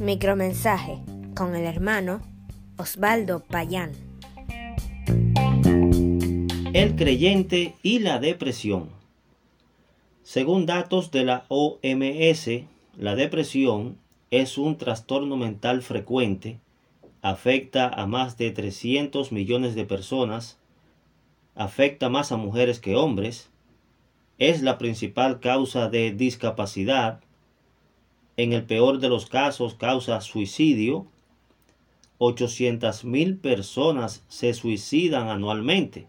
Micromensaje con el hermano Osvaldo Payán. El creyente y la depresión. Según datos de la OMS, la depresión es un trastorno mental frecuente, afecta a más de 300 millones de personas, afecta más a mujeres que hombres, es la principal causa de discapacidad, en el peor de los casos causa suicidio, 800.000 personas se suicidan anualmente.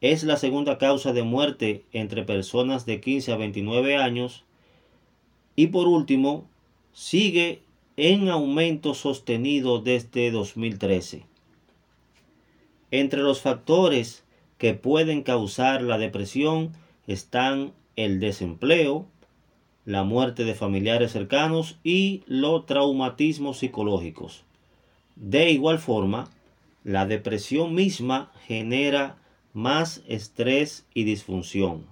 Es la segunda causa de muerte entre personas de 15 a 29 años. Y por último, sigue en aumento sostenido desde 2013. Entre los factores que pueden causar la depresión están el desempleo, la muerte de familiares cercanos y los traumatismos psicológicos. De igual forma, la depresión misma genera más estrés y disfunción.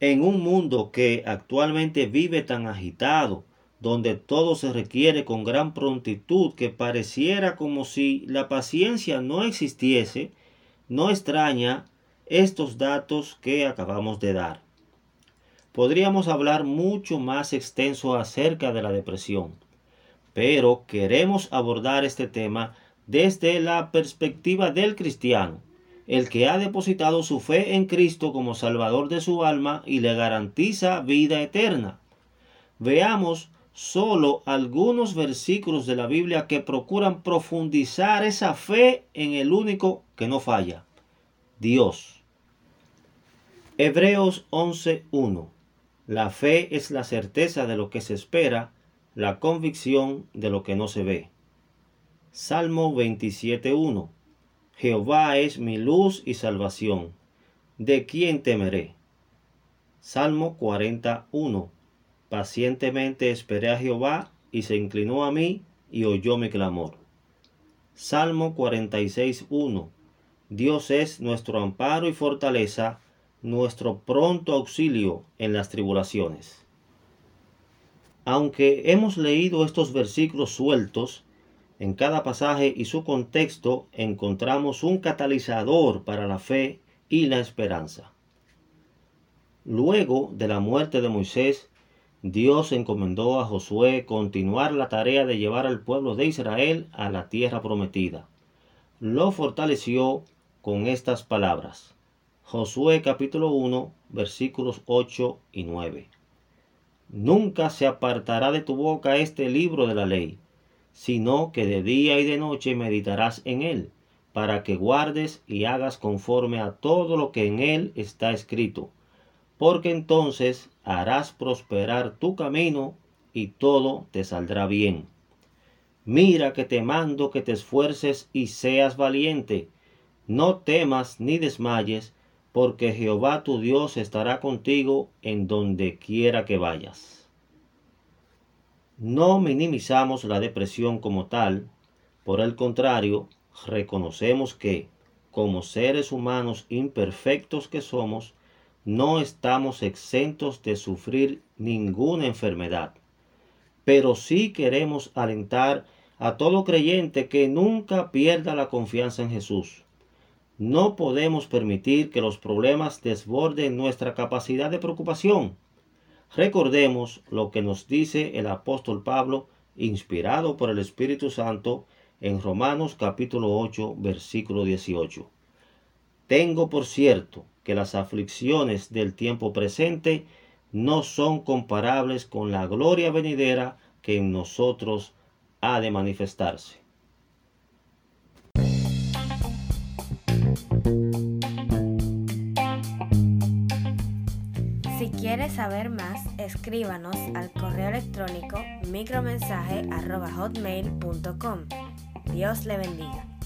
En un mundo que actualmente vive tan agitado, donde todo se requiere con gran prontitud que pareciera como si la paciencia no existiese, no extraña estos datos que acabamos de dar. Podríamos hablar mucho más extenso acerca de la depresión, pero queremos abordar este tema desde la perspectiva del cristiano, el que ha depositado su fe en Cristo como Salvador de su alma y le garantiza vida eterna. Veamos solo algunos versículos de la Biblia que procuran profundizar esa fe en el único que no falla, Dios. Hebreos 11.1 La fe es la certeza de lo que se espera, la convicción de lo que no se ve. Salmo 27.1 Jehová es mi luz y salvación. ¿De quién temeré? Salmo 41. Pacientemente esperé a Jehová y se inclinó a mí y oyó mi clamor. Salmo 46.1. Dios es nuestro amparo y fortaleza, nuestro pronto auxilio en las tribulaciones. Aunque hemos leído estos versículos sueltos, en cada pasaje y su contexto encontramos un catalizador para la fe y la esperanza. Luego de la muerte de Moisés, Dios encomendó a Josué continuar la tarea de llevar al pueblo de Israel a la tierra prometida. Lo fortaleció con estas palabras. Josué capítulo 1 versículos 8 y 9. Nunca se apartará de tu boca este libro de la ley sino que de día y de noche meditarás en él, para que guardes y hagas conforme a todo lo que en él está escrito, porque entonces harás prosperar tu camino y todo te saldrá bien. Mira que te mando que te esfuerces y seas valiente, no temas ni desmayes, porque Jehová tu Dios estará contigo en donde quiera que vayas. No minimizamos la depresión como tal, por el contrario, reconocemos que, como seres humanos imperfectos que somos, no estamos exentos de sufrir ninguna enfermedad. Pero sí queremos alentar a todo creyente que nunca pierda la confianza en Jesús. No podemos permitir que los problemas desborden nuestra capacidad de preocupación Recordemos lo que nos dice el apóstol Pablo, inspirado por el Espíritu Santo, en Romanos capítulo 8, versículo 18. Tengo por cierto que las aflicciones del tiempo presente no son comparables con la gloria venidera que en nosotros ha de manifestarse. Si quieres saber más, escríbanos al correo electrónico micromensaje.hotmail.com. Dios le bendiga.